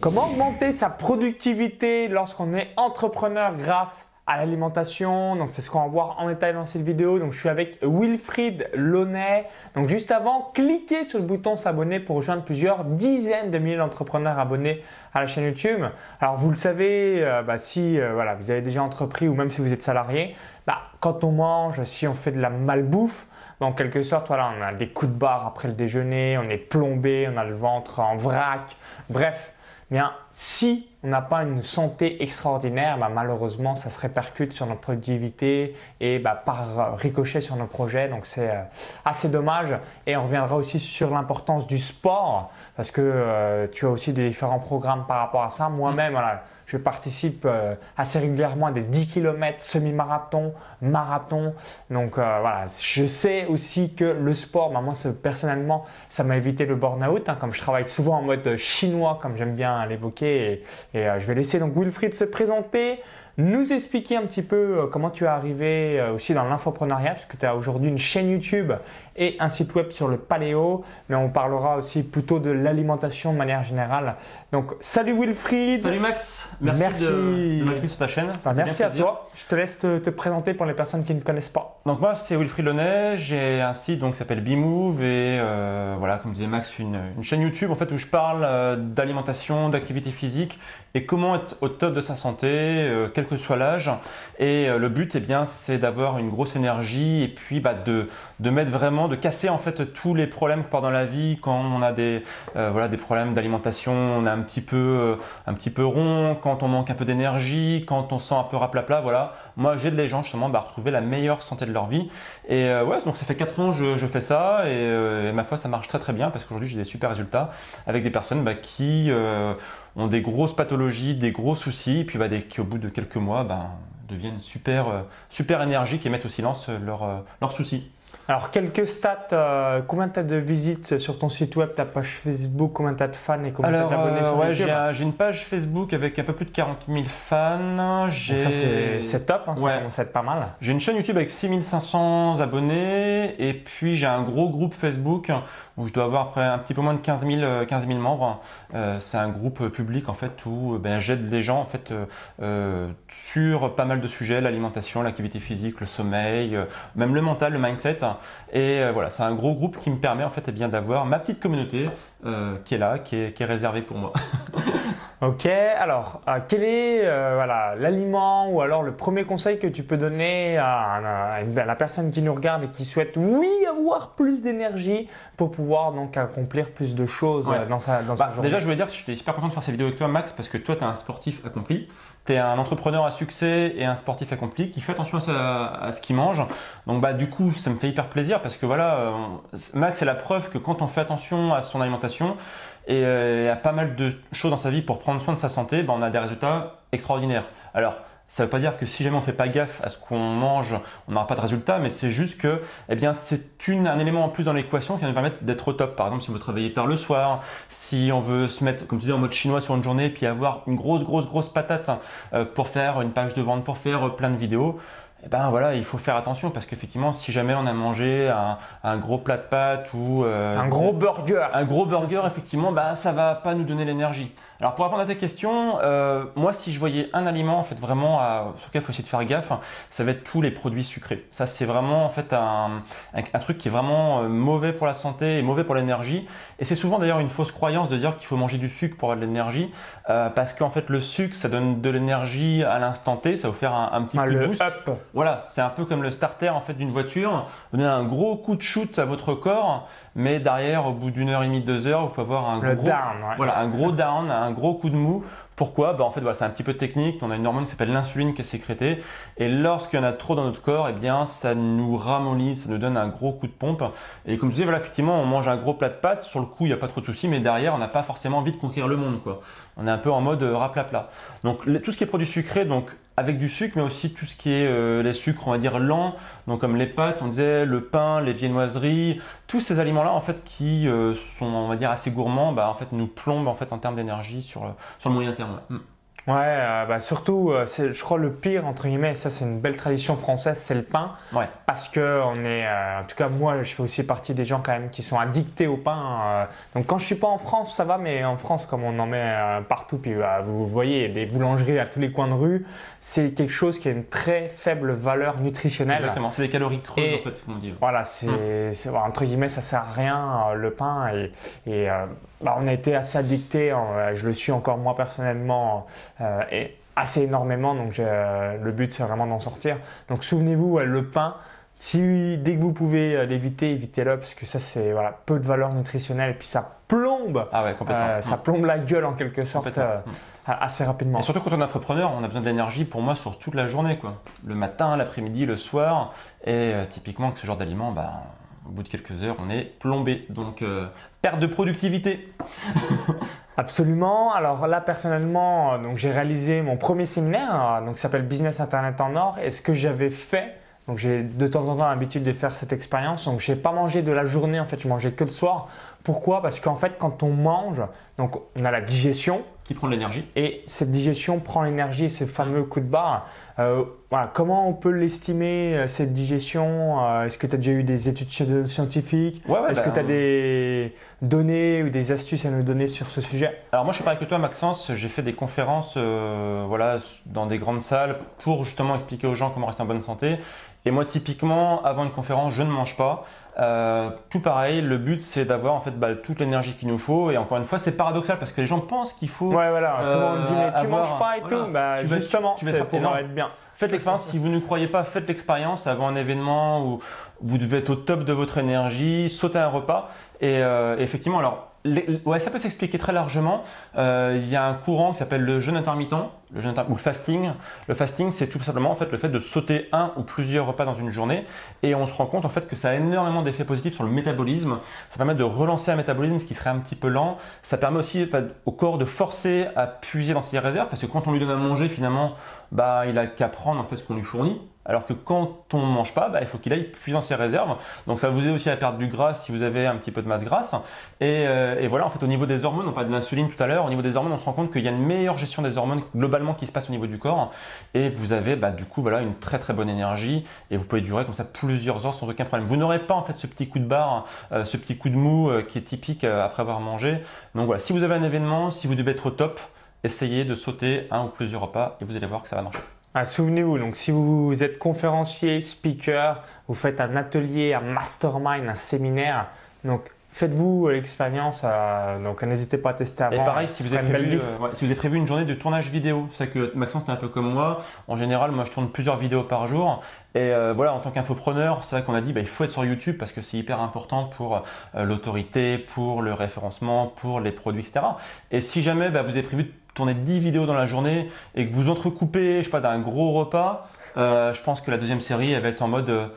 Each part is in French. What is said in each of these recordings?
Comment augmenter sa productivité lorsqu'on est entrepreneur grâce à l'alimentation? Donc c'est ce qu'on va voir en détail dans cette vidéo. Donc je suis avec Wilfried Launay. Donc juste avant, cliquez sur le bouton s'abonner pour rejoindre plusieurs dizaines de milliers d'entrepreneurs abonnés à la chaîne YouTube. Alors vous le savez, euh, bah, si euh, voilà, vous avez déjà entrepris ou même si vous êtes salarié, bah, quand on mange, si on fait de la malbouffe, bah, en quelque sorte, on a des coups de barre après le déjeuner, on est plombé, on a le ventre en vrac. Bref, bien, si on n'a pas une santé extraordinaire, bah, malheureusement, ça se répercute sur notre productivité et bah, par ricochet sur nos projets. Donc c'est euh, assez dommage. Et on reviendra aussi sur l'importance du sport parce que euh, tu as aussi des différents programmes par rapport à ça. Moi-même, voilà, je participe euh, assez régulièrement à des 10 km semi-marathon, marathon. Donc voilà, je sais aussi que le sport, bah, moi personnellement, ça m'a évité le burn-out. Hein, comme je travaille souvent en mode chinois, comme j'aime bien l'évoquer. Et, euh, je vais laisser donc Wilfried se présenter, nous expliquer un petit peu euh, comment tu es arrivé euh, aussi dans l'infopreneuriat, puisque tu as aujourd'hui une chaîne YouTube et un site web sur le paléo, mais on parlera aussi plutôt de l'alimentation de manière générale. Donc, salut Wilfried. Salut Max. Merci, de, m'inviter sur ta chaîne. Bah, merci à toi. Je te laisse te, présenter pour les personnes qui ne connaissent pas. Donc moi, c'est Wilfried Launay. J'ai un site donc qui s'appelle Bimove et voilà, comme disait Max, une, une, chaîne YouTube en fait où je parle d'alimentation, d'activité physique et comment être au top de sa santé, euh, quel que soit l'âge. Et euh, le but, eh bien, c'est d'avoir une grosse énergie et puis bah, de, de mettre vraiment, de casser en fait tous les problèmes que dans la vie quand on a des, euh, voilà, des problèmes d'alimentation, on est un petit peu, un petit peu rond, quand on manque un peu d'énergie, quand on sent un peu raplapla, voilà. Moi, j'aide les gens justement à bah, retrouver la meilleure santé de leur vie. Et ouais, donc ça fait 4 ans que je, fais ça et, ma foi, ça marche très très bien parce qu'aujourd'hui, j'ai des super résultats avec des personnes bah, qui ont des grosses pathologies, des gros soucis, et puis bah, qui au bout de quelques mois ben, deviennent super, euh, super énergiques et mettent au silence leurs euh, leurs soucis. Alors, quelques stats. Euh, combien tu as de visites sur ton site web, ta page Facebook Combien tu as de fans et combien tu d'abonnés sur ouais, J'ai une page Facebook avec un peu plus de 40 000 fans. ça, c'est top. Hein, ça être pas mal. J'ai une chaîne YouTube avec 6500 abonnés. Et puis, j'ai un gros groupe Facebook où je dois avoir un petit peu moins de 15 000, 15 000 membres. Euh, c'est un groupe public en fait où ben, j'aide les gens en fait euh, sur pas mal de sujets l'alimentation, l'activité physique, le sommeil, même le mental, le mindset. Et euh, voilà, c'est un gros groupe qui me permet en fait eh bien d'avoir ma petite communauté euh, qui est là, qui est, réservée pour moi. ok, alors euh, quel est voilà l'aliment ou alors le premier conseil que tu peux donner à, la personne qui nous regarde et qui souhaite oui avoir plus d'énergie pour pouvoir donc accomplir plus de choses dans sa dans bah, journée. Déjà, je voulais dire que j'étais super content de faire cette vidéo avec toi, Max, parce que toi, tu es un sportif accompli tu es un entrepreneur à succès et un sportif accompli qui fait attention à, ce qu'il mange. Donc bah du coup, ça me fait hyper plaisir parce que voilà, euh, Max c'est la preuve que quand on fait attention à son alimentation et euh, à pas mal de choses dans sa vie pour prendre soin de sa santé, bah, on a des résultats extraordinaires. Alors ça ne veut pas dire que si jamais on ne fait pas gaffe à ce qu'on mange, on n'aura pas de résultat, mais c'est juste que eh bien, c'est un élément en plus dans l'équation qui va nous permettre d'être au top. Par exemple, si on veut travailler tard le soir, si on veut se mettre, comme tu disais, en mode chinois sur une journée, puis avoir une grosse, grosse, grosse patate euh, pour faire une page de vente, pour faire plein de vidéos, eh ben voilà, il faut faire attention parce qu'effectivement, si jamais on a mangé un, gros plat de pâtes ou euh, un gros burger, un gros burger, effectivement, bah ça va pas nous donner l'énergie. Alors pour répondre à tes questions, euh, moi si je voyais un aliment en fait vraiment à, sur lequel il faut essayer de faire gaffe, ça va être tous les produits sucrés. Ça c'est vraiment en fait un, un, truc qui est vraiment euh, mauvais pour la santé et mauvais pour l'énergie. Et c'est souvent d'ailleurs une fausse croyance de dire qu'il faut manger du sucre pour avoir de l'énergie, euh, parce qu'en fait le sucre ça donne de l'énergie à l'instant T, ça va vous faire un, petit ah, coup de boost. Voilà, c'est un peu comme le starter en fait d'une voiture, donner un gros coup de shoot à votre corps, mais derrière au bout d'une heure et demie, deux heures, vous pouvez avoir un gros down, voilà un gros down, un gros coup de mou. Pourquoi? Bah En fait, voilà, c'est un petit peu technique. On a une hormone qui s'appelle l'insuline qui est sécrétée. Et lorsqu'il y en a trop dans notre corps, eh bien, ça nous ramollit, ça nous donne un gros coup de pompe. Et comme je disais, voilà, effectivement, on mange un gros plat de pâtes. Sur le coup, il n'y a pas trop de soucis, mais derrière, on n'a pas forcément envie de conquérir le monde. Quoi. On est un peu en mode euh, raplapla. Donc, tout ce qui est produit sucré, donc avec du sucre, mais aussi tout ce qui est euh, les sucres, on va dire lents, donc comme les pâtes, on disait le pain, les viennoiseries, tous ces aliments-là en fait qui euh, sont, on va dire, assez gourmands, bah, en fait nous plombent en fait en termes d'énergie sur, sur le moyen terme. Hmm. Ouais, euh, bah surtout, euh, c'est- je crois le pire entre guillemets, ça c'est une belle tradition française, c'est le pain. Ouais. Parce que on est, euh, en tout cas moi, je fais aussi partie des gens quand même qui sont addictés au pain. donc quand je suis pas en France, ça va, mais en France, comme on en met partout, puis bah, vous voyez, il y a des boulangeries à tous les coins de rue, c'est quelque chose qui a une très faible valeur nutritionnelle. Exactement, c'est des calories creuses Et- en fait, ce qu'on dit. Voilà, c'est c'est- voilà, entre guillemets, ça sert à rien le pain et, et, bah, on a été assez addicté. je le suis encore moi personnellement euh, et assez énormément. Donc euh, le but c'est vraiment d'en sortir. Donc souvenez-vous, euh, le pain. Si dès que vous pouvez euh, l'éviter, évitez-le parce que ça c'est voilà, peu de valeur nutritionnelle et puis ça plombe, Ah ouais, complètement. euh, Mm. ça plombe la gueule en quelque sorte euh, Mm. assez rapidement. Et surtout quand on est entrepreneur, on a besoin de l'énergie pour moi sur toute la journée. Quoi. Le matin, l'après-midi, le soir. Et euh, typiquement, avec ce genre d'aliment, bah, au bout de quelques heures, on est plombé. Donc, euh, perte de productivité. Absolument. Alors là, personnellement, euh, donc j'ai réalisé mon premier séminaire, euh, donc s'appelle Business Internet en or. Et ce que j'avais fait, donc j'ai de temps en temps l'habitude de faire cette expérience. Donc j'ai pas mangé de la journée, en fait, je mangeais que le soir. Pourquoi? Parce qu'en fait, quand on mange, donc on a la digestion. Qui prend de l'énergie Et cette digestion prend l'énergie, ce fameux coup de barre. Euh, voilà, comment on peut l'estimer, euh, cette digestion Euh, Est-ce que tu as déjà eu des études sci- scientifiques? Ouais, ouais, Est-ce que tu as des données ou des astuces à nous donner sur ce sujet? Alors moi je suis pareil que toi Maxence, j'ai fait des conférences euh, voilà, dans des grandes salles pour justement expliquer aux gens comment rester en bonne santé. Et moi typiquement avant une conférence je ne mange pas. Euh, tout pareil, le but c'est d'avoir en fait bah, toute l'énergie qu'il nous faut. Et encore une fois c'est paradoxal parce que les gens pensent qu'il faut Ouais, voilà. Euh, Souvent on dit, mais tu avoir- manges pas et voilà. tout. Bah, Tu justement, tu vas être bien. Faites l'expérience, si vous ne croyez pas, faites l'expérience avant un événement où vous devez être au top de votre énergie, sautez un repas. Et euh, effectivement, alors, ça peut s'expliquer très largement. Euh, il y a un courant qui s'appelle le jeûne intermittent, jeûne ou le fasting. Le fasting, c'est tout simplement en le fait de sauter un ou plusieurs repas dans une journée. Et on se rend compte en fait que ça a énormément d'effets positifs sur le métabolisme. Ça permet de relancer un métabolisme qui serait un petit peu lent. Ça permet aussi au corps de forcer à puiser dans ses réserves parce que quand on lui donne à manger, finalement, bah, il a qu'à prendre en fait ce qu'on lui fournit. Alors que quand on ne mange pas, bah, il faut qu'il aille puiser dans ses réserves. Donc ça vous aide aussi à perdre du gras si vous avez un petit peu de masse grasse. Et, euh, voilà, en fait, au niveau des hormones, on parlait de l'insuline tout à l'heure. Au niveau des hormones, on se rend compte qu'il y a une meilleure gestion des hormones globalement qui se passe au niveau du corps. Et vous avez bah, du coup voilà, une très très bonne énergie. Et vous pouvez durer comme ça plusieurs heures sans aucun problème. Vous n'aurez pas en fait ce petit coup de barre, euh, ce petit coup de mou euh, qui est typique après avoir mangé. Donc voilà, si vous avez un événement, si vous devez être au top, essayez de sauter un ou plusieurs repas et vous allez voir que ça va marcher. Ah, Souvenez-vous, donc si vous êtes conférencier, speaker, vous faites un atelier, un mastermind, un séminaire, donc faites-vous l'expérience. euh, donc n'hésitez pas à tester avant. Et pareil, si vous, avez prévu, diff. euh, ouais, si vous avez prévu une journée de tournage vidéo, c'est que Maxence c'était un peu comme moi. En général, moi je tourne plusieurs vidéos par jour. Et euh, voilà, en tant qu'infopreneur, c'est vrai qu'on a dit bah, il faut être sur YouTube parce que c'est hyper important pour euh, l'autorité, pour le référencement, pour les produits, etc. Et si jamais bah, vous avez prévu de tourner 10 vidéos dans la journée et que vous entrecoupez, je sais pas, d'un gros repas, euh, je pense que la deuxième série elle va être en mode euh,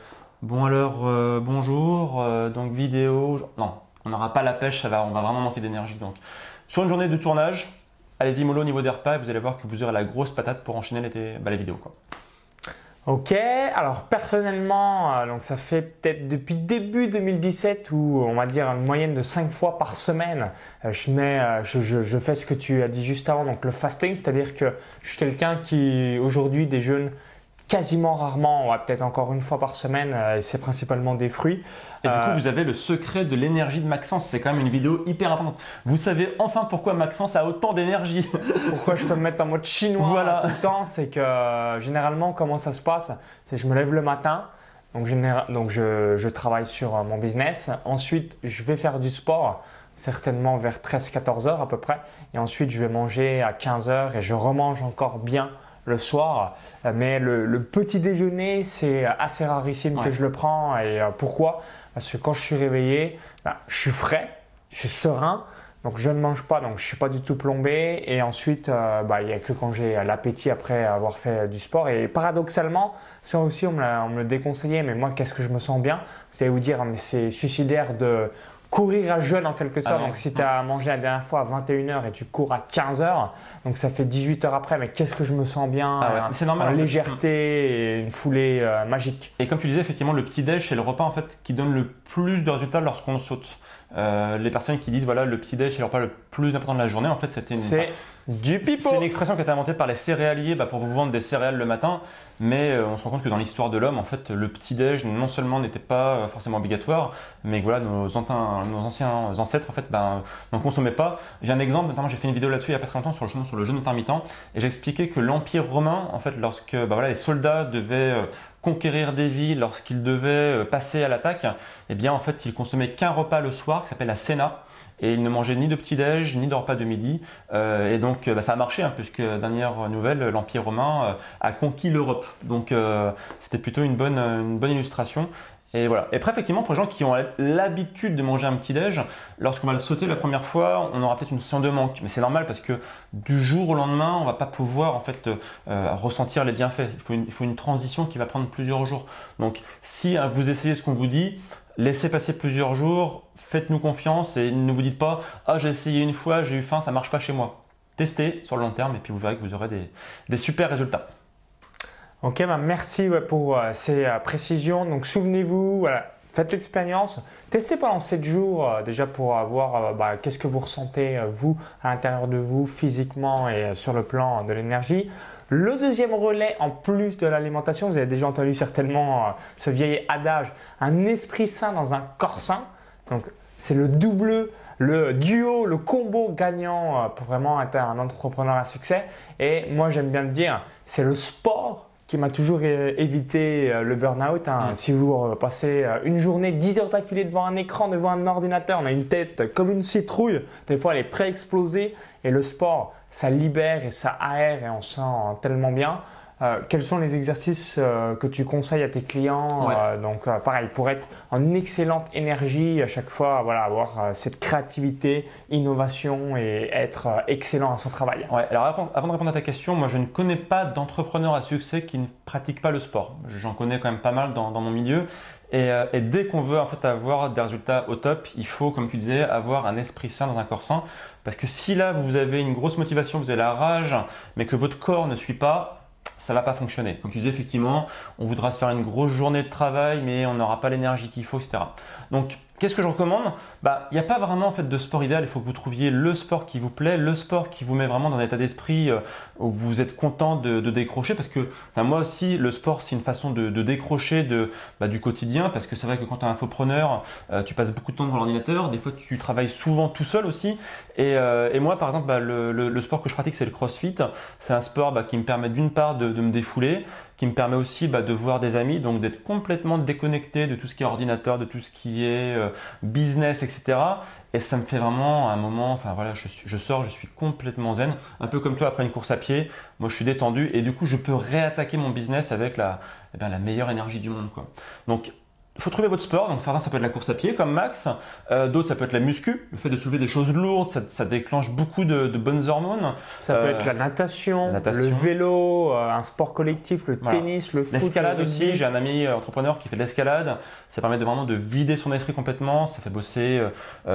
bon alors euh, bonjour, donc vidéo. Non, on n'aura pas la pêche, ça va, on va vraiment manquer d'énergie. Donc sur une journée de tournage, allez-y mollo au niveau des repas et vous allez voir que vous aurez la grosse patate pour enchaîner les, bah, vidéos. Ok, alors personnellement, euh, donc ça fait peut-être depuis début 2017 où on va dire une moyenne de 5 fois par semaine, euh, euh, je fais ce que tu as dit juste avant, donc le fasting, c'est-à-dire que je suis quelqu'un qui aujourd'hui déjeune quasiment rarement, ouais, peut-être encore une fois par semaine, euh, et c'est principalement des fruits. Et du Euh, coup, vous avez le secret de l'énergie de Maxence. C'est quand même une vidéo hyper importante. Vous savez enfin pourquoi Maxence a autant d'énergie. Pourquoi je peux me mettre en mode chinois Voilà. tout le temps C'est que euh, généralement, comment ça se passe C'est que je me lève le matin, donc, généra- donc je, je travaille sur euh, mon business. Ensuite, je vais faire du sport, certainement vers 13-14 heures à peu près. Et ensuite, je vais manger à 15 heures et je remange encore bien le soir. Euh, Mais le, le petit déjeuner, c'est assez rarissime que je le prends. Et euh, pourquoi? Parce que quand je suis réveillé, bah, je suis frais, je suis serein. Donc je ne mange pas, donc je suis pas du tout plombé. Et ensuite, euh, bah, il n'y a que quand j'ai l'appétit après avoir fait du sport. Et paradoxalement, ça aussi on me, on me le déconseillait, mais moi qu'est-ce que je me sens bien? Vous allez vous dire, mais c'est suicidaire de courir à jeûne en quelque sorte. Ah donc si tu as mangé la dernière fois à 21h et tu cours à 15h, donc ça fait 18 heures après, mais qu'est-ce que je me sens bien? Ah ouais, euh, c'est normal, En légèreté et une foulée euh, magique. Et comme tu disais, effectivement, le petit déj, c'est le repas en fait qui donne le plus de résultats lorsqu'on saute. Euh, les personnes qui disent voilà le petit déj c'est leur pas le plus important de la journée, en fait c'était une, C'est du pipeau. c'est une expression qui a été inventée par les céréaliers bah, pour vous vendre des céréales le matin, mais euh, on se rend compte que dans l'histoire de l'homme, en fait, le petit déj non seulement n'était pas euh, forcément obligatoire, mais voilà, nos, anciens ancêtres en fait ben, n'en consommaient pas. J'ai un exemple, notamment j'ai fait une vidéo là-dessus il y a pas très longtemps sur le sur le jeûne intermittent, et j'ai expliqué que l'empire romain, en fait, lorsque bah, voilà, les soldats devaient euh, conquérir des villes, lorsqu'ils devaient passer à l'attaque, eh bien en fait ils consommaient qu'un repas le soir qui s'appelle la cena. Et ils ne mangeaient ni de petit-déj, ni de repas de midi. Euh, et donc euh, bah, ça a marché, hein, puisque dernière nouvelle, l'Empire romain euh, a conquis l'Europe. Donc c'était plutôt une bonne, illustration. Et voilà. Et après, effectivement, pour les gens qui ont l'habitude de manger un petit-déj, lorsqu'on va le sauter la première fois, on aura peut-être une sensation de manque. Mais c'est normal parce que du jour au lendemain, on va pas pouvoir en fait ressentir les bienfaits. Il faut, une, il faut une transition qui va prendre plusieurs jours. Donc, si hein, vous essayez ce qu'on vous dit, laissez passer plusieurs jours, faites-nous confiance et ne vous dites pas Ah, j'ai essayé une fois, j'ai eu faim, ça marche pas chez moi. Testez sur le long terme et puis vous verrez que vous aurez des, super résultats. Ok, bah merci pour euh, ces euh, précisions. Donc souvenez-vous, faites l'expérience, testez pendant 7 jours euh, déjà pour voir bah, qu'est-ce que vous ressentez vous à l'intérieur de vous physiquement et sur le plan de l'énergie. Le deuxième relais, en plus de l'alimentation, vous avez déjà entendu certainement ce vieil adage, un esprit sain dans un corps sain. Donc c'est le double, le duo, le combo gagnant euh, pour vraiment être un entrepreneur à succès. Et moi j'aime bien le dire, c'est le sport qui m'a toujours euh, évité euh, le burn-out. hein. Mm. Si vous passez une journée, 10 heures d'affilée devant un écran, devant un ordinateur, on a une tête comme une citrouille. Des fois, elle est pré-explosée. Et le sport, ça libère et ça aère et on se sent tellement bien. Euh, quels sont les exercices euh, que tu conseilles à tes clients Ouais. Euh, Donc, pareil, pour être en excellente énergie à chaque fois, voilà, avoir cette créativité, innovation et être excellent à son travail. Ouais, alors avant de répondre à ta question, moi je ne connais pas d'entrepreneur à succès qui ne pratique pas le sport. J'en connais quand même pas mal dans, dans mon milieu. Et, et dès qu'on veut en fait avoir des résultats au top, il faut, comme tu disais, avoir un esprit sain dans un corps sain. Parce que si là vous avez une grosse motivation, vous avez la rage, mais que votre corps ne suit pas, ça va pas fonctionner. Comme tu effectivement, on voudra se faire une grosse journée de travail, mais on n'aura pas l'énergie qu'il faut, etc. Donc, qu'est-ce que je recommande Bah, il n'y a pas vraiment en fait de sport idéal. Il faut que vous trouviez le sport qui vous plaît, le sport qui vous met vraiment dans un état d'esprit euh, où vous êtes content de, décrocher. Parce que, moi aussi, le sport, c'est une façon de, décrocher de, bah, du quotidien. Parce que c'est vrai que quand tu es un infopreneur, euh, tu passes beaucoup de temps devant l'ordinateur. Des fois, tu travailles souvent tout seul aussi. Et, euh, moi, par exemple, bah, le, sport que je pratique, c'est le CrossFit. C'est un sport qui me permet d'une part de me défouler, qui me permet aussi bah, de voir des amis, donc d'être complètement déconnecté de tout ce qui est ordinateur, de tout ce qui est euh, business, etc. Et ça me fait vraiment un moment, enfin voilà, je, sors, je suis complètement zen, un peu comme toi après une course à pied. Moi, je suis détendu et du coup, je peux réattaquer mon business avec la, eh bien, la meilleure énergie du monde. Quoi. Donc, faut trouver votre sport. Donc, certains, ça peut être la course à pied, comme Max. Euh, D'autres, ça peut être la muscu. Le fait de soulever des choses lourdes, ça, ça déclenche beaucoup de, de bonnes hormones. Ça peut Euh, être la natation, la natation. le vélo, euh, un sport collectif, le Voilà. tennis, le foot. L'escalade le aussi, j'ai un ami entrepreneur qui fait de l'escalade. Ça permet de vraiment de vider son esprit complètement. Ça fait bosser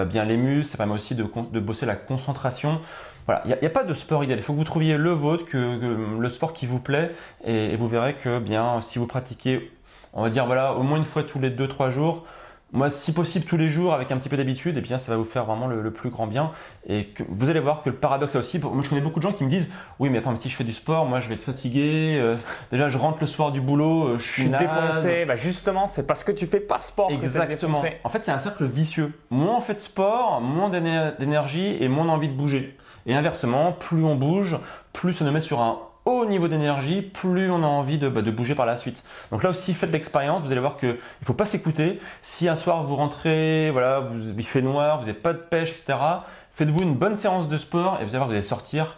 bien les muscles. Ça permet aussi de, bosser la concentration. Voilà, il n'y a, pas de sport idéal. Il faut que vous trouviez le vôtre, que, que- le sport qui vous plaît, et, et vous verrez que bien, si vous pratiquez, on va dire voilà, au moins une fois tous les 2-3 jours. Moi, si possible tous les jours, avec un petit peu d'habitude, et bien ça va vous faire vraiment le, le plus grand bien. Et que, vous allez voir que le paradoxe là aussi, moi je connais beaucoup de gens qui me disent, oui mais attends, mais si je fais du sport, moi je vais être fatigué. euh, déjà, je rentre le soir du boulot, euh, je Je suis naze. défoncé. Bah justement, c'est parce que tu fais pas sport. Exactement. En fait, c'est un cercle vicieux. Moins on fait de sport, moins d'éner- d'énergie et moins envie de bouger. Et inversement, plus on bouge, plus on nous met sur un haut niveau d'énergie, plus on a envie de, bah, de bouger par la suite. Donc là aussi, faites l'expérience, vous allez voir qu'il ne faut pas s'écouter. Si un soir vous rentrez, voilà, vous, il fait noir, vous n'avez pas de pêche, etc., faites-vous une bonne séance de sport et vous allez voir, vous allez sortir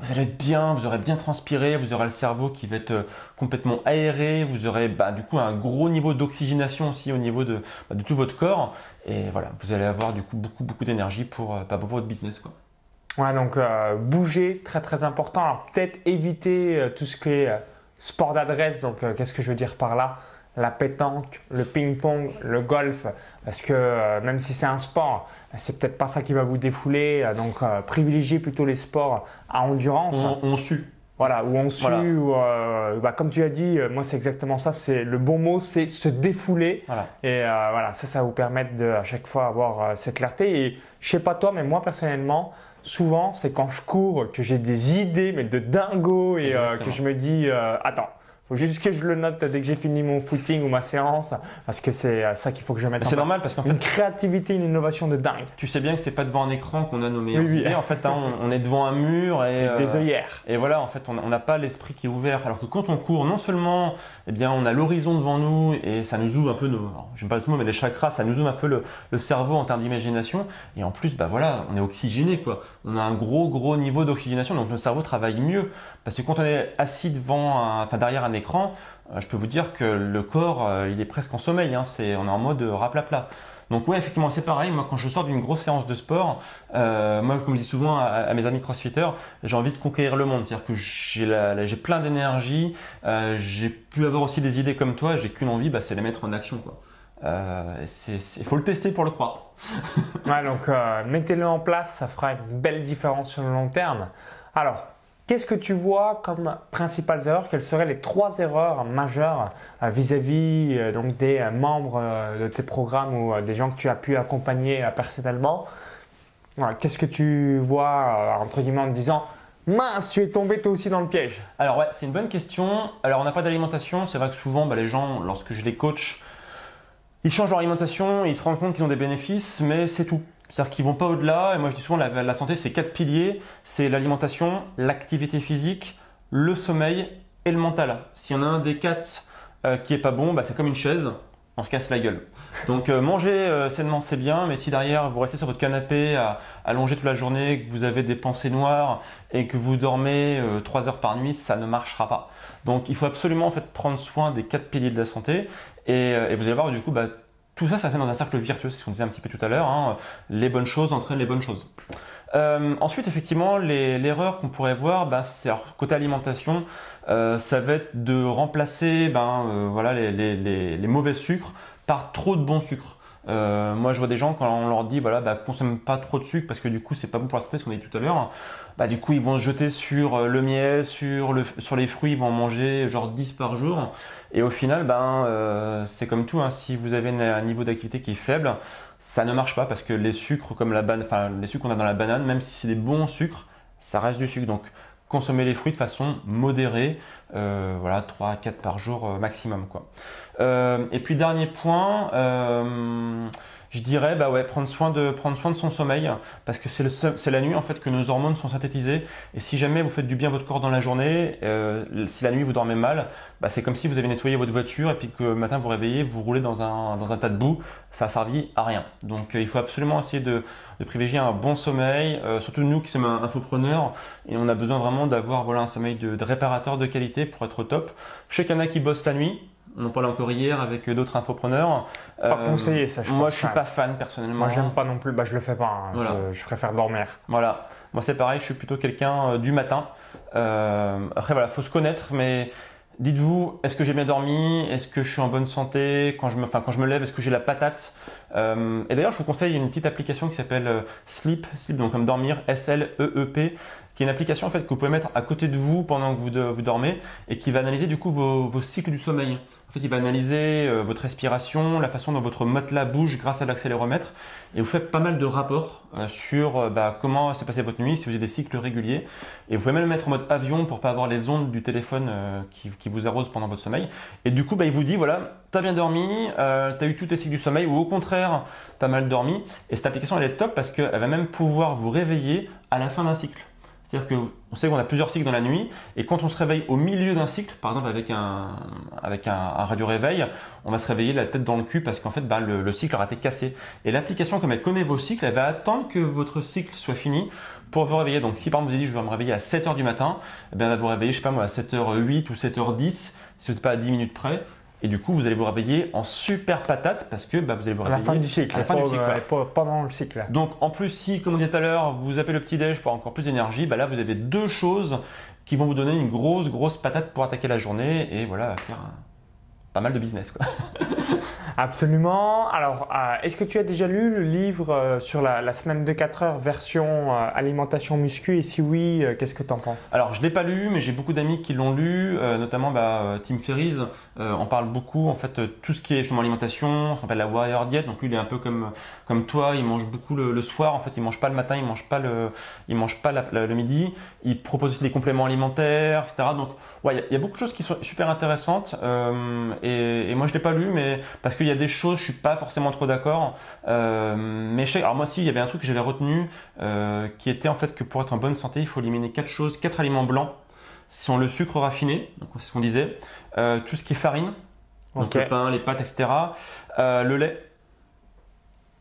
vous allez être bien, vous aurez bien transpiré, vous aurez le cerveau qui va être euh, complètement aéré, vous aurez bah, du coup un gros niveau d'oxygénation aussi au niveau de, bah, tout votre corps. Et voilà, vous allez avoir du coup beaucoup beaucoup d'énergie pour, euh, bah, pour votre business. Quoi. Ouais, donc euh, bouger, très très important. Alors peut-être éviter euh, tout ce qui est euh, sport d'adresse. Donc euh, qu'est-ce que je veux dire par là? La pétanque, le ping-pong, le golf. Parce que même si c'est un sport, c'est peut-être pas ça qui va vous défouler. Donc privilégiez plutôt les sports à endurance. On, on sue. Voilà, ou on sue, Voilà. ou bah, comme tu as dit, moi c'est exactement ça. C'est le bon mot, c'est se défouler. Voilà. Et voilà, ça, ça va vous permettre de à chaque fois avoir cette clarté. Et je sais pas toi, mais moi personnellement, souvent c'est quand je cours que j'ai des idées, mais de dingo, et euh, que je me dis, euh, attends. Faut juste que je le note dès que j'ai fini mon footing ou ma séance, parce que c'est euh, ça qu'il faut que je mette en c'est normal parce qu'en fait, Une créativité, une innovation de dingue. tu sais bien que c'est pas devant un écran qu'on a nos meilleures Oui, oui. En fait, hein, on, on est devant un mur et euh, Des œillères. Et voilà, en fait, on n'a pas l'esprit qui est ouvert. Alors que quand on court, non seulement, eh bien, on a l'horizon devant nous et ça nous ouvre un peu nos, alors, j'aime pas ce mot, mais les chakras, ça nous ouvre un peu le, le cerveau en termes d'imagination. Et en plus, bah voilà, on est oxygéné, quoi. On a un gros, gros niveau d'oxygénation, donc notre cerveau travaille mieux. Parce que quand on est assis devant, enfin, derrière un écran, euh, je peux vous dire que le corps, euh, il est presque en sommeil. Hein. C'est, on est en mode raplapla. Donc ouais, effectivement, c'est pareil. Moi, quand je sors d'une grosse séance de sport, euh, moi, comme je dis souvent à, mes amis crossfitters, j'ai envie de conquérir le monde. C'est-à-dire que j'ai, plein d'énergie, euh, j'ai pu avoir aussi des idées comme toi, j'ai qu'une envie, bah, c'est les mettre en action. Euh, il faut le tester pour le croire. Donc euh, mettez-le en place, ça fera une belle différence sur le long terme. Alors, qu'est-ce que tu vois comme principales erreurs? Quelles seraient les trois erreurs majeures euh, vis-à-vis euh, des euh, membres de tes programmes ou des gens que tu as pu accompagner personnellement? Qu'est-ce que tu vois entre guillemets en disant mince, tu es tombé toi aussi dans le piège? Alors ouais, c'est une bonne question. Alors on n'a pas d'alimentation, c'est vrai que souvent bah, les gens, lorsque je les coach, ils changent leur alimentation, ils se rendent compte qu'ils ont des bénéfices, mais c'est tout. C'est-à-dire qu'ils vont pas au-delà. Et moi je dis souvent la, santé, c'est quatre piliers. C'est l'alimentation, l'activité physique, le sommeil et le mental. S'il y en a un des quatre euh, qui est pas bon, bah, c'est comme une chaise, on se casse la gueule. Donc euh, manger euh, sainement c'est bien, mais si derrière vous restez sur votre canapé à allonger toute la journée, que vous avez des pensées noires et que vous dormez 3 heures par nuit, ça ne marchera pas. Donc il faut absolument en fait prendre soin des quatre piliers de la santé et, et vous allez voir du coup bah, tout ça ça fait dans un cercle vertueux, c'est ce qu'on disait un petit peu tout à l'heure. hein. Les bonnes choses entraînent les bonnes choses. Euh, ensuite, effectivement, l'erreur qu'on pourrait voir, bah, c'est côté alimentation, euh, ça va être de remplacer ben, euh, voilà, les mauvais sucres par trop de bons sucres. Euh, moi, je vois des gens quand on leur dit voilà, bah, consomme pas trop de sucre parce que du coup, c'est pas bon pour la santé, ce qu'on a dit tout à l'heure. Bah, du coup, ils vont se jeter sur euh, le miel, sur, le, sur les fruits, ils vont en manger genre 10 par jour. Et au final, ben, euh, c'est comme tout, hein, si vous avez un niveau d'activité qui est faible, ça ne marche pas parce que les sucres comme la banane, enfin les sucres qu'on a dans la banane, même si c'est des bons sucres, ça reste du sucre. Donc consommer les fruits de façon modérée, euh, voilà, 3 à 4 par jour euh, maximum. Quoi. Euh, et puis dernier point, je dirais bah ouais, prendre, soin de, prendre soin de son sommeil, parce que c'est la nuit en fait que nos hormones sont synthétisées. Et si jamais vous faites du bien votre corps dans la journée, euh, si la nuit vous dormez mal, bah, c'est comme si vous avez nettoyé votre voiture et puis que le matin vous réveillez, vous roulez dans un, dans un tas de boue, ça a servi à rien. Donc euh, il faut absolument essayer de, de privilégier un bon sommeil, euh, surtout nous qui sommes infopreneurs, et on a besoin vraiment d'avoir voilà, un sommeil de, réparateur de qualité pour être au top. Je sais a qui bossent la nuit, on en parlait encore hier avec d'autres infopreneurs. Pas Euh, conseillé ça, je Moi pense, je suis pas fan personnellement. Moi, j'aime pas non plus. Bah, je le fais pas. hein. Voilà. Je, je préfère dormir. Voilà, moi c'est pareil, je suis plutôt quelqu'un euh, du matin. Euh, après voilà, faut se connaître, mais dites-vous, est-ce que j'ai bien dormi? Est-ce que je suis en bonne santé? Quand je me, enfin, quand je me lève, est-ce que j'ai la patate? Euh, Et d'ailleurs, je vous conseille une petite application qui s'appelle Sleep, Sleep, donc comme dormir, S-L-E-E-P, qui est une application en fait que vous pouvez mettre à côté de vous pendant que vous, vous dormez et qui va analyser du coup vos, cycles du sommeil. En fait, il va analyser euh, votre respiration, la façon dont votre matelas bouge grâce à l'accéléromètre et vous faites pas mal de rapports euh, sur euh, bah, comment s'est passée votre nuit, si vous avez des cycles réguliers. Et vous pouvez même le mettre en mode avion pour pas avoir les ondes du téléphone qui, qui vous arrosent pendant votre sommeil. Et du coup, bah, il vous dit voilà, t'as bien dormi, t'as eu tous tes cycles du sommeil, ou au contraire, t'as mal dormi. Et cette application, elle est top parce qu'elle va même pouvoir vous réveiller à la fin d'un cycle. C'est-à-dire qu'on sait qu'on a plusieurs cycles dans la nuit, et quand on se réveille au milieu d'un cycle, par exemple avec un, avec un, radio-réveil, on va se réveiller la tête dans le cul parce qu'en fait bah, le, le cycle aura été cassé. Et l'application, comme elle connaît vos cycles, elle va attendre que votre cycle soit fini pour vous réveiller. Donc si par exemple vous avez dit je vais me réveiller à 7h du matin, eh bien, elle va vous réveiller, je sais pas moi, à 7h08 ou 7h10, si vous n'êtes pas à 10 minutes près. Et du coup, vous allez vous réveiller en super patate parce que bah, vous allez vous À la réveiller fin du cycle. à la fin du cycle, ouais. pas- pendant le cycle. Donc en plus, si, comme on disait tout à l'heure, vous appelez le petit-déj pour encore plus d'énergie, bah là vous avez deux choses qui vont vous donner une grosse, grosse patate pour attaquer la journée et voilà, faire un, pas mal de business. Quoi. Absolument. Alors, euh, est-ce que tu as déjà lu le livre euh, sur la, semaine de 4 heures version euh, alimentation muscu? Et si oui, qu'est-ce que tu en penses? Alors, je ne l'ai pas lu, mais j'ai beaucoup d'amis qui l'ont lu, notamment bah, Tim Ferriss en parle beaucoup. En fait, tout ce qui est chemin alimentation, ce qu'on appelle la warrior diet. Donc, lui, il est un peu comme, comme toi, il mange beaucoup le, soir. En fait, il ne mange pas le matin, il ne mange pas, le, il mange pas le midi. Il propose aussi des compléments alimentaires, etc. Donc, ouais, il y, a beaucoup de choses qui sont super intéressantes. Et, et, moi, je ne l'ai pas lu, mais parce qu'il y a des choses, je suis pas forcément trop d'accord. Euh, mais je sais, alors moi aussi, il y avait un truc que j'avais retenu, euh, qui était en fait que pour être en bonne santé, il faut éliminer quatre choses, quatre aliments blancs. Si on le sucre raffiné, donc c'est ce qu'on disait, euh, tout ce qui est farine, donc le pain, les pâtes, etc. le lait.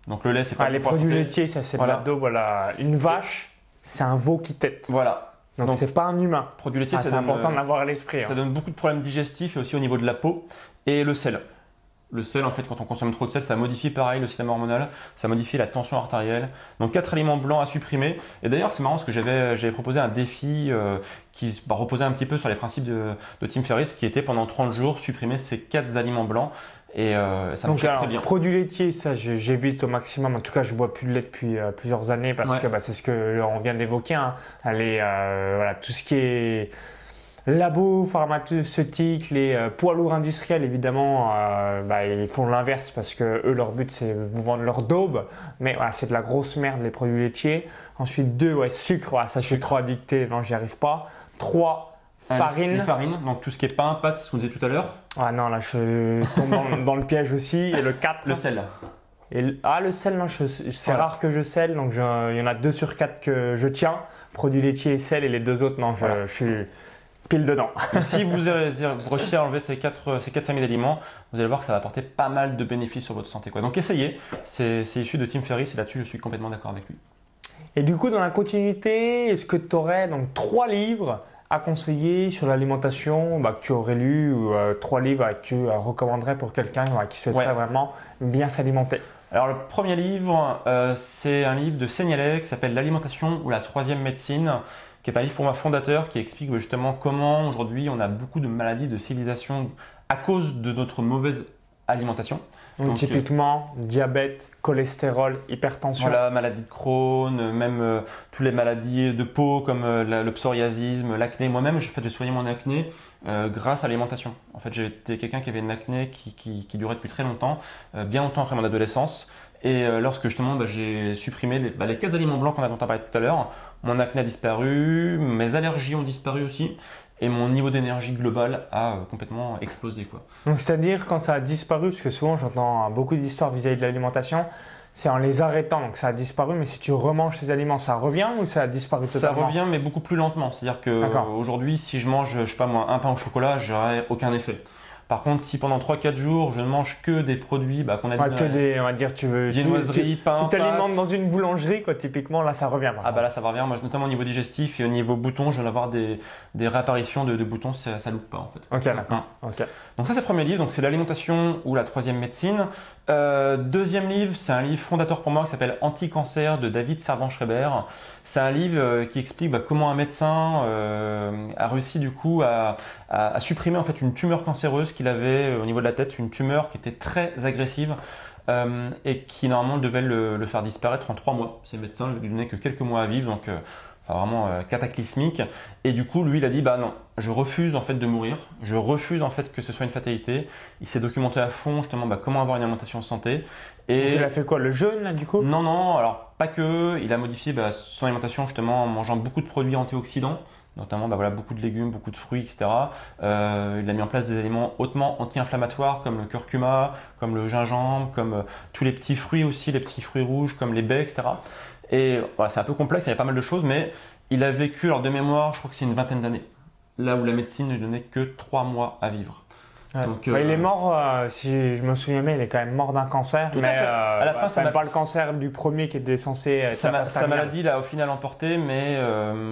Donc le lait, c'est pas ah, les produits laitiers, ça c'est voilà. voilà. Une vache, c'est un veau qui tête. Voilà. Donc c'est pas un humain. Produits laitiers, ah, c'est important d'avoir à l'esprit. Ça hein. donne beaucoup de problèmes digestifs et aussi au niveau de la peau. Et le sel. Le sel, en fait, quand on consomme trop de sel, ça modifie pareil le système hormonal, ça modifie la tension artérielle. Donc quatre aliments blancs à supprimer. Et d'ailleurs, c'est marrant parce que j'avais, j'avais proposé un défi euh, qui bah, reposait un petit peu sur les principes de, Tim Ferriss, qui était pendant 30 jours supprimer ces quatre aliments blancs. Et euh, ça marche très bien. Produits laitiers, ça j'évite au maximum. En tout cas, je bois plus de lait depuis euh, plusieurs années parce que bah, c'est ce que on vient d'évoquer. Hein. Allez, voilà, tout ce qui est Labo pharmaceutique, les euh, poids lourds industriels, évidemment, euh, bah, ils font l'inverse parce que eux, leur but, c'est vous vendre leur daube. Mais voilà, c'est de la grosse merde, les produits laitiers. Ensuite, deux, ouais, sucre. ça, je suis trop addicté. Non, j'y arrive pas. Trois, farine. Les farines, donc tout ce qui est pain, pâte, ce qu'on disait tout à l'heure. Ah non, là, je tombe dans, le piège aussi. Et le 4. Le sel. Et, ah, le sel, non, c'est rare que je sel. Donc, il y en a deux sur quatre que je tiens. Produits laitiers et sel. Et les deux autres, non, je suis pile dedans. si vous réussissez à enlever ces quatre, ces quatre familles d'aliments, vous allez voir que ça va apporter pas mal de bénéfices sur votre santé. Quoi. Donc essayez, c'est issu de Tim Ferriss et là-dessus je suis complètement d'accord avec lui. Et du coup, dans la continuité, est-ce que tu aurais donc trois livres à conseiller sur l'alimentation bah, que tu aurais lu ou euh, trois livres que tu euh, recommanderais pour quelqu'un qui souhaiterait vraiment bien s'alimenter alors le premier livre, euh, c'est un livre de Seignelay qui s'appelle L'alimentation ou la troisième médecine qui est un livre pour moi fondateur qui explique justement comment aujourd'hui on a beaucoup de maladies de civilisation à cause de notre mauvaise alimentation. Donc, typiquement, diabète, cholestérol, hypertension. Voilà, maladie de Crohn, même euh, toutes les maladies de peau comme euh, le psoriasisme, l'acné. Moi-même, j'ai soigné mon acné euh, grâce à l'alimentation. En fait, j'étais quelqu'un qui avait une acné qui, qui, durait depuis très longtemps, bien longtemps après mon adolescence. Et lorsque justement bah, j'ai supprimé les, bah, les quatre aliments blancs qu'on a parlé tout à l'heure, mon acné a disparu, mes allergies ont disparu aussi, et mon niveau d'énergie global a euh, complètement explosé. Quoi. Donc c'est-à-dire quand ça a disparu, parce que souvent j'entends beaucoup d'histoires vis-à-vis de l'alimentation, c'est en les arrêtant, donc ça a disparu, mais si tu remanges ces aliments, ça revient ou ça a disparu totalement Ça revient, mais beaucoup plus lentement. C'est-à-dire qu'aujourd'hui, si je mange, je sais pas moi, un pain au chocolat, j'aurai aucun effet. Par contre, si pendant 3-4 jours, je ne mange que des produits bah, qu'on a dit. que des, on va dire, tu veux. Viennoiserie, pain. Tu t'alimentes dans une boulangerie, quoi, typiquement, là, ça revient. Ah, bah là, ça va revenir. Moi, notamment au niveau digestif et au niveau boutons, je vais avoir des, des réapparitions de, boutons, ça, ne loupe pas, en fait. Ok, d'accord. Donc, ça, c'est le premier livre, donc c'est l'alimentation ou la troisième médecine. Euh, deuxième livre, c'est un livre fondateur pour moi qui s'appelle Anti-cancer de David Servan-Schreiber. C'est un livre euh, qui explique bah, comment un médecin euh, a réussi du coup à, supprimer en fait une tumeur cancéreuse qu'il avait au niveau de la tête, une tumeur qui était très agressive. et qui normalement devait le, faire disparaître en trois mois. Ces médecins ne lui donnaient que quelques mois à vivre, donc vraiment euh, cataclysmique. Et du coup, lui, il a dit bah non, je refuse en fait de mourir, je refuse en fait que ce soit une fatalité. Il s'est documenté à fond justement bah, comment avoir une alimentation santé. Et il a fait quoi, le jeûne là du coup? Non, non, alors pas que. Il a modifié bah, son alimentation justement en mangeant beaucoup de produits antioxydants notamment bah, voilà, beaucoup de légumes, beaucoup de fruits, etc. Euh, il a mis en place des aliments hautement anti-inflammatoires comme le curcuma, comme le gingembre, comme euh, tous les petits fruits aussi, les petits fruits rouges comme les baies, etc. Et voilà, c'est un peu complexe, il y avait pas mal de choses, mais il a vécu, alors de mémoire, je crois que c'est une vingtaine d'années. Là où la médecine ne donnait que trois mois à vivre. Donc, il est euh, mort, euh, si je me souviens bien, il est quand même mort d'un cancer. mais euh, à, la fin, ça n'est pas le cancer du premier qui était censé être sa, sa maladie l'a au final emporté, mais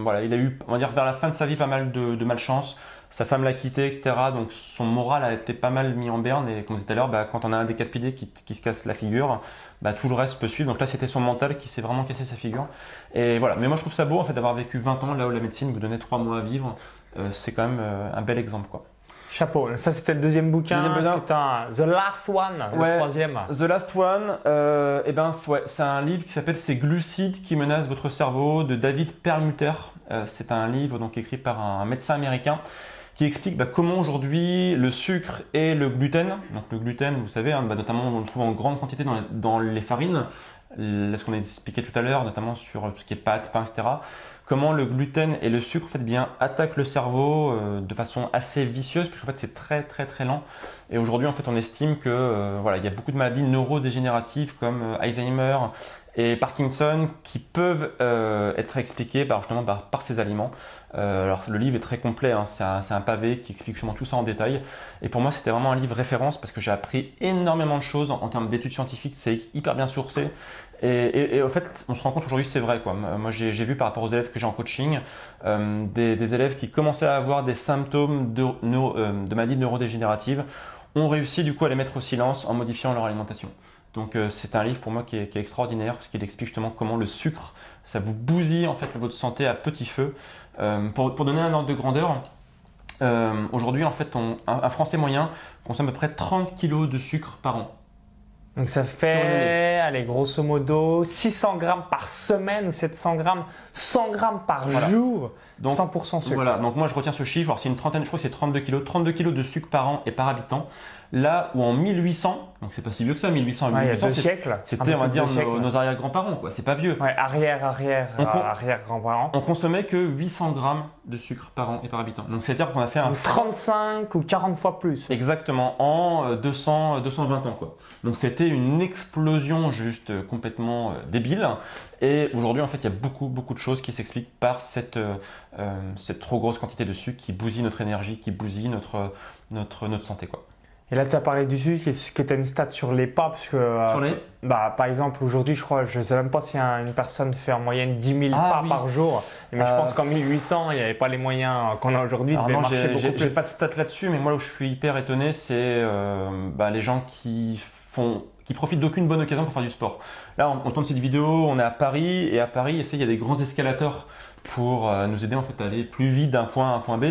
voilà, il a eu, on va dire, vers la fin de sa vie, pas mal de, de malchance. Sa femme l'a quitté, etc. Donc son moral a été pas mal mis en berne. Et comme je disais tout à l'heure, bah, quand on a un décapité qui, qui se casse la figure, bah, tout le reste peut suivre. Donc là, c'était son mental qui s'est vraiment cassé sa figure. Et voilà. Mais moi, je trouve ça beau en fait d'avoir vécu 20 ans là où la médecine vous donnait 3 mois à vivre. Euh, c'est quand même euh, un bel exemple, quoi. Chapeau. Ça, c'était le deuxième bouquin. Deuxième bouquin. Putain, The Last One, Ouais. le troisième. The Last One, euh, eh ben, c'est- ouais, c'est un livre qui s'appelle Ces glucides qui menacent votre cerveau de David Perlmutter. Euh, c'est un livre donc écrit par un médecin américain qui explique bah, comment aujourd'hui le sucre et le gluten, donc le gluten, vous savez, hein, bah, notamment on le trouve en grande quantité dans les, farines, ce qu'on a expliqué tout à l'heure, notamment sur tout ce qui est pâtes, pain, etc. Comment le gluten et le sucre en bien, attaquent le cerveau euh, de façon assez vicieuse, puisqu'en fait c'est très très très lent. Et aujourd'hui, en fait, on estime que euh, voilà, il y a beaucoup de maladies neurodégénératives comme euh, Alzheimer et Parkinson qui peuvent euh, être expliquées par ces aliments. Euh, alors le livre est très complet, hein, c'est un, un pavé qui explique justement tout ça en détail. Et pour moi, c'était vraiment un livre référence parce que j'ai appris énormément de choses en, termes d'études scientifiques. C'est hyper bien sourcé. Et, et- au fait, on se rend compte aujourd'hui, c'est vrai. Quoi. Moi, j'ai vu par rapport aux élèves que j'ai en coaching, euh, des, des élèves qui commençaient à avoir des symptômes de, neuro- euh, de maladies neurodégénératives ont réussi du coup à les mettre au silence en modifiant leur alimentation. Donc c'est un livre pour moi qui est, qui est extraordinaire parce qu'il explique justement comment le sucre, ça vous bousille en fait votre santé à petit feu. Euh, pour, pour donner un ordre de grandeur, euh, aujourd'hui en fait on- un, un Français moyen consomme à peu près 30 kg de sucre par an. Donc ça fait, allez, grosso modo, 600 grammes par semaine ou 700 grammes, 100 grammes par Voilà. jour, Donc, 100% sucre. Voilà, donc moi je retiens ce chiffre, alors c'est une trentaine, je crois que c'est 32 kg, 32 kg de sucre par an et par habitant. Là où en 1800, donc c'est pas si vieux que ça, 1800 Ouais, il y a 1800, deux c'est- siècles. un c'était on va dire nos, nos arrière-grands-parents, quoi, c'est pas vieux. Ouais, arrière, arrière, On euh, arrière grands-parents. On consommait que 800 grammes de sucre par an et par habitant. Donc c'est-à-dire qu'on a fait un Donc 35 ou 40 fois plus. Exactement, en euh, 200, euh, 220 ans. Quoi. Donc c'était une explosion juste euh, complètement euh, débile. Et aujourd'hui, en fait, il y a beaucoup, beaucoup de choses qui s'expliquent par cette, euh, euh, cette trop grosse quantité de sucre qui bousille notre énergie, qui bousille notre, notre, notre santé. Quoi. Et là, tu as parlé du sucre. Est-ce que tu as une stat sur les pas Parce que, euh, bah, par exemple, aujourd'hui, je crois, je ne sais même pas si un- une personne fait en moyenne 10 000 Ah, pas oui. par jour. Mais je Euh, pense qu'en 1800, il n'y avait pas les moyens euh, qu'on a aujourd'hui. Devait non, marcher beaucoup plus. j'ai pas de stats là-dessus, mais moi où je suis hyper étonné, c'est euh, bah, les gens qui font, qui profitent d'aucune bonne occasion pour faire du sport. Là, on, on tourne cette vidéo, on est à Paris, et à Paris, il y a des grands escalators pour euh, nous aider en fait à aller plus vite d'un point A à un point B.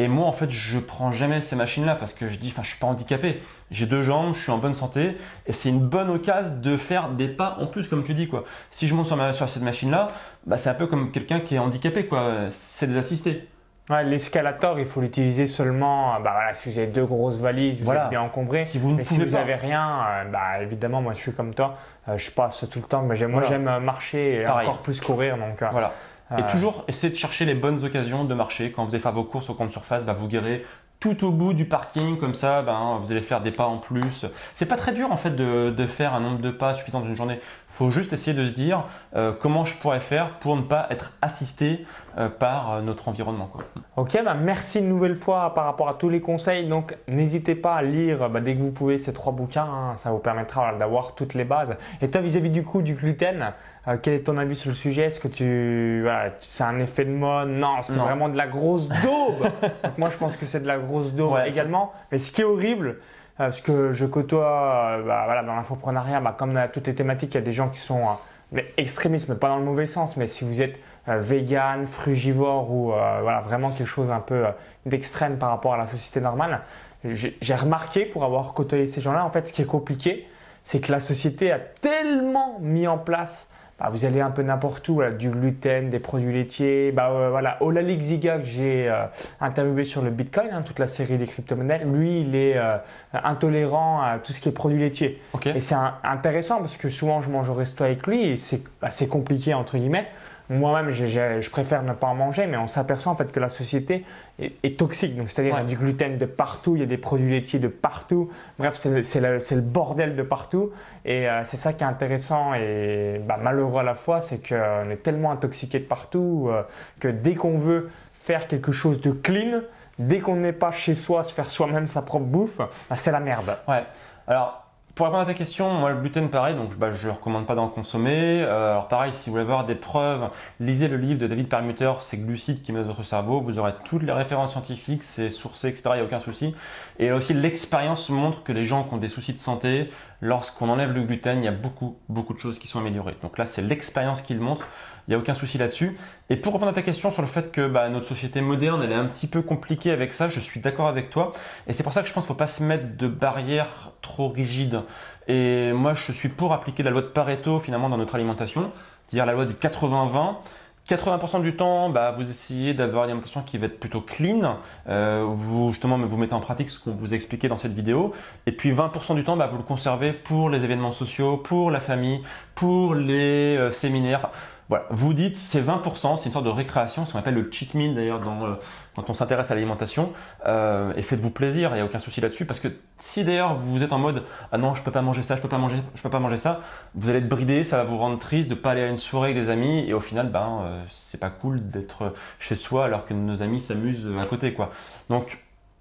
Et moi, en fait, je prends jamais ces machines-là parce que je dis, enfin, je suis pas handicapé. J'ai deux jambes, je suis en bonne santé, et c'est une bonne occasion de faire des pas en plus, comme tu dis, quoi. Si je monte sur, ma- sur cette machine-là, bah, c'est un peu comme quelqu'un qui est handicapé, quoi. C'est des assistés. Ouais, L'escalator, il faut l'utiliser seulement euh, bah, voilà, si vous avez deux grosses valises, vous Voilà. êtes bien encombré. Si vous ne Mais si vous n'avez rien, euh, bah, évidemment, moi je suis comme toi, euh, je passe tout le temps. Mais j'aime- moi Voilà. j'aime marcher et Pareil. encore plus courir. Donc, euh, Voilà. Et euh, toujours essayer de chercher les bonnes occasions de marcher. Quand vous allez faire vos courses au compte surface, bah, vous guérez tout au bout du parking, comme ça, ben, vous allez faire des pas en plus. C'est pas très dur en fait de, de faire un nombre de pas suffisant dans une journée. Faut juste essayer de se dire euh, comment je pourrais faire pour ne pas être assisté euh, par euh, notre environnement. Quoi. Ok, bah merci une nouvelle fois par rapport à tous les conseils. Donc n'hésitez pas à lire bah, dès que vous pouvez ces trois bouquins. hein. ça vous permettra voilà, d'avoir toutes les bases. Et toi, vis-à-vis du coup du gluten, euh, quel est ton avis sur le sujet? Est-ce que tu, voilà, c'est un effet de mode? Non, c'est vraiment de la grosse daube. Donc, moi, je pense que c'est de la grosse daube Ouais, également. Mais ce qui est horrible, ce que je côtoie euh, bah, voilà, dans l'infoprenariat, bah, comme dans toutes les thématiques, il y a des gens qui sont euh, mais extrémistes, mais pas dans le mauvais sens. Mais si vous êtes euh, vegan, frugivore ou voilà, vraiment quelque chose un peu d'extrême par rapport à la société normale, j'ai remarqué pour avoir côtoyé ces gens-là, en fait, ce qui est compliqué, c'est que la société a tellement mis en place. Bah, vous allez un peu n'importe où, voilà, du gluten, des produits laitiers. Bah, euh, voilà, Olalik Ziga que j'ai euh, interviewé sur le Bitcoin, hein, toute la série des crypto-monnaies, lui, il est euh, intolérant à tout ce qui est produits laitiers. Et c'est intéressant parce que souvent je mange au resto avec lui et c'est assez compliqué entre guillemets. Moi-même, je préfère ne pas en manger, mais on s'aperçoit en fait que la société est, est toxique. Donc, c'est-à-dire Ouais. il y a du gluten de partout, il y a des produits laitiers de partout. Bref, c'est le, le- bordel de partout. Et euh, c'est ça qui est intéressant et bah, malheureux à la fois, c'est qu'on est tellement intoxiqué de partout euh, que dès qu'on veut faire quelque chose de clean, dès qu'on n'est pas chez soi, se faire soi-même sa propre bouffe, bah, c'est la merde. Ouais. Alors, pour répondre à ta question, moi le gluten pareil, donc bah, je ne recommande pas d'en consommer. Euh, alors pareil, si vous voulez avoir des preuves, lisez le livre de David Perlmutter, c'est glucides qui menacent votre cerveau. Vous aurez toutes les références scientifiques, c'est sourcé, etc. Il n'y a aucun souci. Et aussi, l'expérience montre que les gens qui ont des soucis de santé, lorsqu'on enlève le gluten, il y a beaucoup, beaucoup de choses qui sont améliorées. Donc là, c'est l'expérience qui le montre. Il n'y a aucun souci là-dessus. Et pour répondre à ta question sur le fait que bah, notre société moderne, elle est un petit peu compliquée avec ça, je suis d'accord avec toi. Et c'est pour ça que je pense qu'il ne faut pas se mettre de barrières trop rigides. Et moi, je suis pour appliquer la loi de Pareto finalement dans notre alimentation, c'est-à-dire la loi du 80-20. 80% du temps, bah, vous essayez d'avoir une alimentation qui va être plutôt clean. Euh, vous justement vous mettez en pratique ce qu'on vous a expliqué dans cette vidéo. Et puis 20% du temps, bah, vous le conservez pour les événements sociaux, pour la famille, pour les euh, séminaires. Voilà, vous dites c'est 20%, c'est une sorte de récréation, ce qu'on appelle le cheat meal d'ailleurs euh, quand on s'intéresse à l'alimentation. Euh, et faites-vous plaisir, il n'y a aucun souci là-dessus. Parce que si d'ailleurs vous êtes en mode ah non je peux pas manger ça, je peux pas manger, je peux pas manger ça, vous allez être bridé, ça va vous rendre triste de pas aller à une soirée avec des amis et au final ben euh, c'est pas cool d'être chez soi alors que nos amis s'amusent à côté quoi. Donc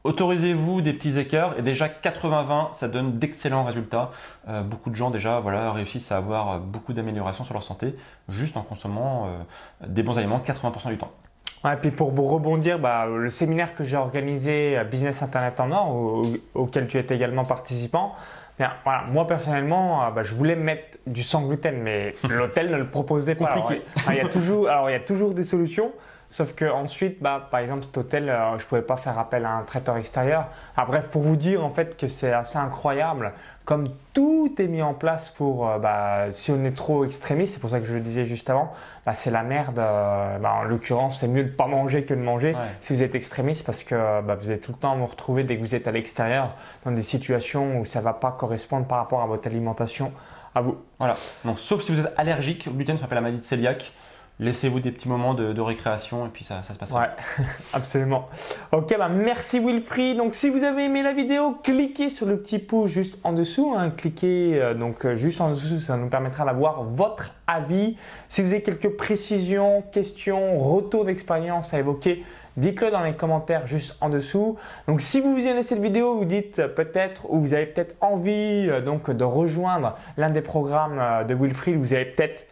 Autorisez-vous des petits écarts et déjà 80-20, ça donne d'excellents résultats. Euh, beaucoup de gens déjà voilà, réussissent à avoir beaucoup d'améliorations sur leur santé juste en consommant euh, des bons aliments 80% du temps. et puis pour rebondir, bah, le séminaire que j'ai organisé Business Internet en Or, auquel tu étais également participant, Bien, voilà, moi personnellement, euh, bah, je voulais mettre du sans gluten, mais l'hôtel ne le proposait pas. Compliqué. il y a toujours, alors il y a toujours des solutions. Sauf que ensuite, bah, par exemple, cet hôtel, euh, je ne pouvais pas faire appel à un traiteur extérieur. Ah, bref, pour vous dire en fait que c'est assez incroyable, comme tout est mis en place pour, euh, bah, si on est trop extrémiste, c'est pour ça que je le disais juste avant, bah, c'est la merde. Euh, bah, en l'occurrence, c'est mieux de ne pas manger que de manger si vous êtes extrémiste parce que vous allez tout le temps vous retrouver dès que vous êtes à l'extérieur dans des situations où ça ne va pas correspondre par rapport à votre alimentation à vous. Voilà. Donc, sauf si vous êtes allergique au gluten, ça s'appelle la maladie de cœliaque laissez-vous des petits moments de, récréation et puis ça, se passe. Ouais, absolument. Ok, bah merci Wilfried. Donc si vous avez aimé la vidéo, cliquez sur le petit pouce juste en dessous. Hein. Cliquez euh, donc euh, juste en dessous, ça nous permettra d'avoir votre avis. Si vous avez quelques précisions, questions, retours d'expérience à évoquer, dites-le dans les commentaires juste en dessous. Donc si vous visionnez cette vidéo, vous dites peut-être ou vous avez peut-être envie euh, donc de rejoindre l'un des programmes de Wilfried, vous avez peut-être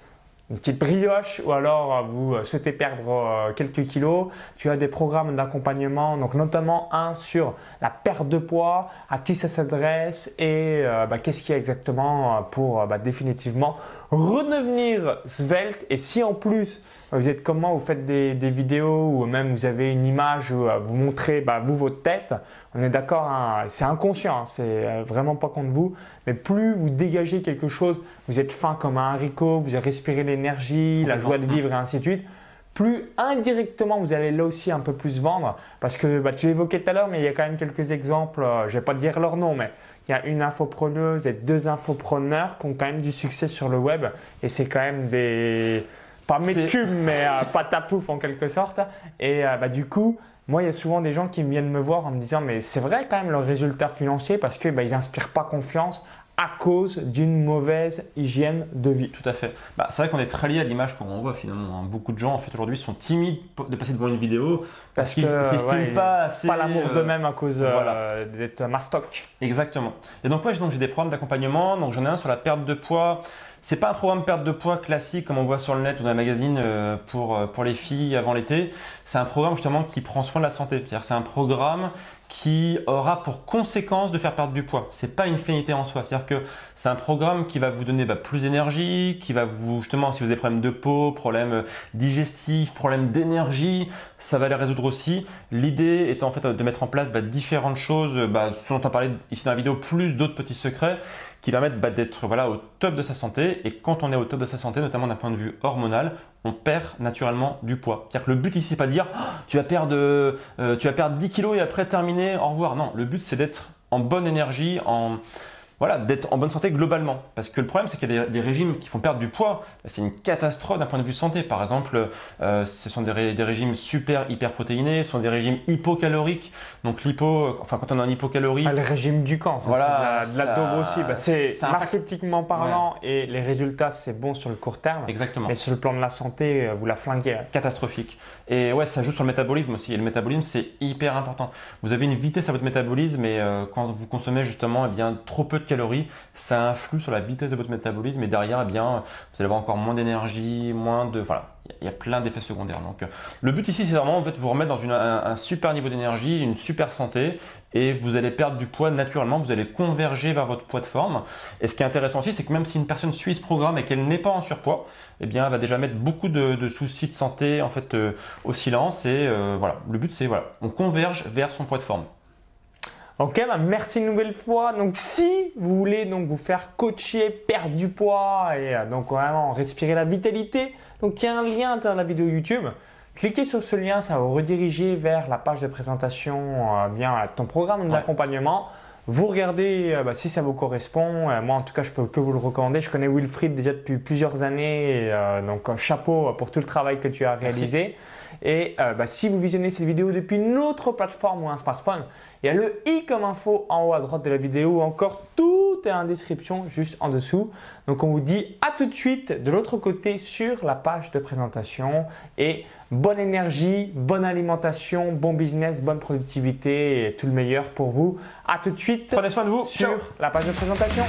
une petite brioche ou alors euh, vous euh, souhaitez perdre euh, quelques kilos, tu as des programmes d'accompagnement, donc notamment un sur la perte de poids, à qui ça s'adresse et bah, qu'est-ce qu'il y a exactement pour bah, définitivement redevenir svelte. Et si en plus vous êtes comment, vous faites des, vidéos ou même vous avez une image où vous montrez bah, vous votre tête, on est d'accord, hein, c'est inconscient, hein, c'est vraiment pas contre vous, mais plus vous dégagez quelque chose, vous êtes fin comme un haricot, vous respirez l'énergie, la joie de vivre et ainsi de suite, plus indirectement vous allez là aussi un peu plus vendre. Parce que bah, tu l'évoquais tout à l'heure, mais il y a quand même quelques exemples, euh, je ne vais pas dire leur nom, mais il y a une infopreneuse et deux infopreneurs qui ont quand même du succès sur le web. Et c'est quand même des. Pas mes cubes, mais euh, pas ta pouf en quelque sorte. Et euh, bah, du coup, moi, il y a souvent des gens qui viennent me voir en me disant Mais c'est vrai quand même leurs résultats financiers parce qu'ils bah, n'inspirent pas confiance à cause d'une mauvaise hygiène de vie. Tout à fait. Bah, c'est vrai qu'on est très lié à l'image qu'on voit finalement. Hein. Beaucoup de gens en fait aujourd'hui sont timides de passer devant une vidéo parce, qu'ils ne s'estiment pas assez. Pas l'amour euh, d'eux-mêmes à cause euh, d'être mastoc. Exactement. Et donc moi j'ai des programmes d'accompagnement. Donc j'en ai un sur la perte de poids. C'est pas un programme perte de poids classique comme on voit sur le net ou dans les magazines euh, pour, pour les filles avant l'été. C'est un programme justement qui prend soin de la santé. C'est-à-dire c'est un programme qui aura pour conséquence de faire perdre du poids. C'est pas une finalité en soi. C'est-à-dire que c'est un programme qui va vous donner bah, plus d'énergie, qui va vous justement si vous avez des problèmes de peau, problèmes digestifs, problèmes d'énergie, ça va les résoudre aussi. L'idée étant en fait de mettre en place bah, différentes choses, bah, ce dont on parlait ici dans la vidéo, plus d'autres petits secrets qui permettent bah, d'être voilà, au top de sa santé. Et quand on est au top de sa santé, notamment d'un point de vue hormonal, on perd naturellement du poids. C'est-à-dire que le but ici, c'est pas de dire oh, tu, vas perdre, euh, tu vas perdre 10 kilos et après terminer, au revoir. Non, le but c'est d'être en bonne énergie, en, voilà, d'être en bonne santé globalement. Parce que le problème, c'est qu'il y a des, régimes qui font perdre du poids. C'est une catastrophe d'un point de vue santé. Par exemple, euh, ce sont des, régimes super hyperprotéinés, ce sont des régimes hypocaloriques. Donc l'hypo, enfin quand on a un hypocalorie... Ah, le régime du camp, ça, voilà, de la, de aussi. Bah, c'est marketingement parlant et les résultats, c'est bon sur le court terme. Exactement. Mais sur le plan de la santé, euh, vous la flinguez. Catastrophique. Et ouais, ça joue sur le métabolisme aussi. Et le métabolisme, c'est hyper important. Vous avez une vitesse à votre métabolisme et euh, quand vous consommez justement eh bien, trop peu de calories, ça influe sur la vitesse de votre métabolisme et derrière, eh bien, vous allez avoir encore moins d'énergie, moins de. Voilà, il y a plein d'effets secondaires. Donc, euh, le but ici, c'est vraiment en vous remettre dans un, super niveau d'énergie, une super santé et vous allez perdre du poids naturellement, vous allez converger vers votre poids de forme. Et ce qui est intéressant aussi, c'est que même si une personne suit ce programme et qu'elle n'est pas en surpoids, eh bien, elle va déjà mettre beaucoup de, soucis de santé en fait euh, au silence. Et euh, voilà, le but, c'est voilà, on converge vers son poids de forme. Ok, bah merci une nouvelle fois. Donc, si vous voulez donc vous faire coacher, perdre du poids et euh, donc vraiment respirer la vitalité, donc il y a un lien de la vidéo YouTube. Cliquez sur ce lien, ça va vous rediriger vers la page de présentation, euh, bien ton programme d'accompagnement. Vous regardez euh, bah, si ça vous correspond. moi, en tout cas, je peux que vous le recommander. Je connais Wilfried déjà depuis plusieurs années, donc un chapeau pour tout le travail que tu as réalisé. Et bah, si vous visionnez cette vidéo depuis une autre plateforme ou un smartphone, il y a le i comme info en haut à droite de la vidéo, encore tout est en description juste en dessous. Donc on vous dit à tout de suite de l'autre côté sur la page de présentation et bonne énergie, bonne alimentation, bon business, bonne productivité et tout le meilleur pour vous. À tout de suite. Prenez soin de vous sur la page de présentation.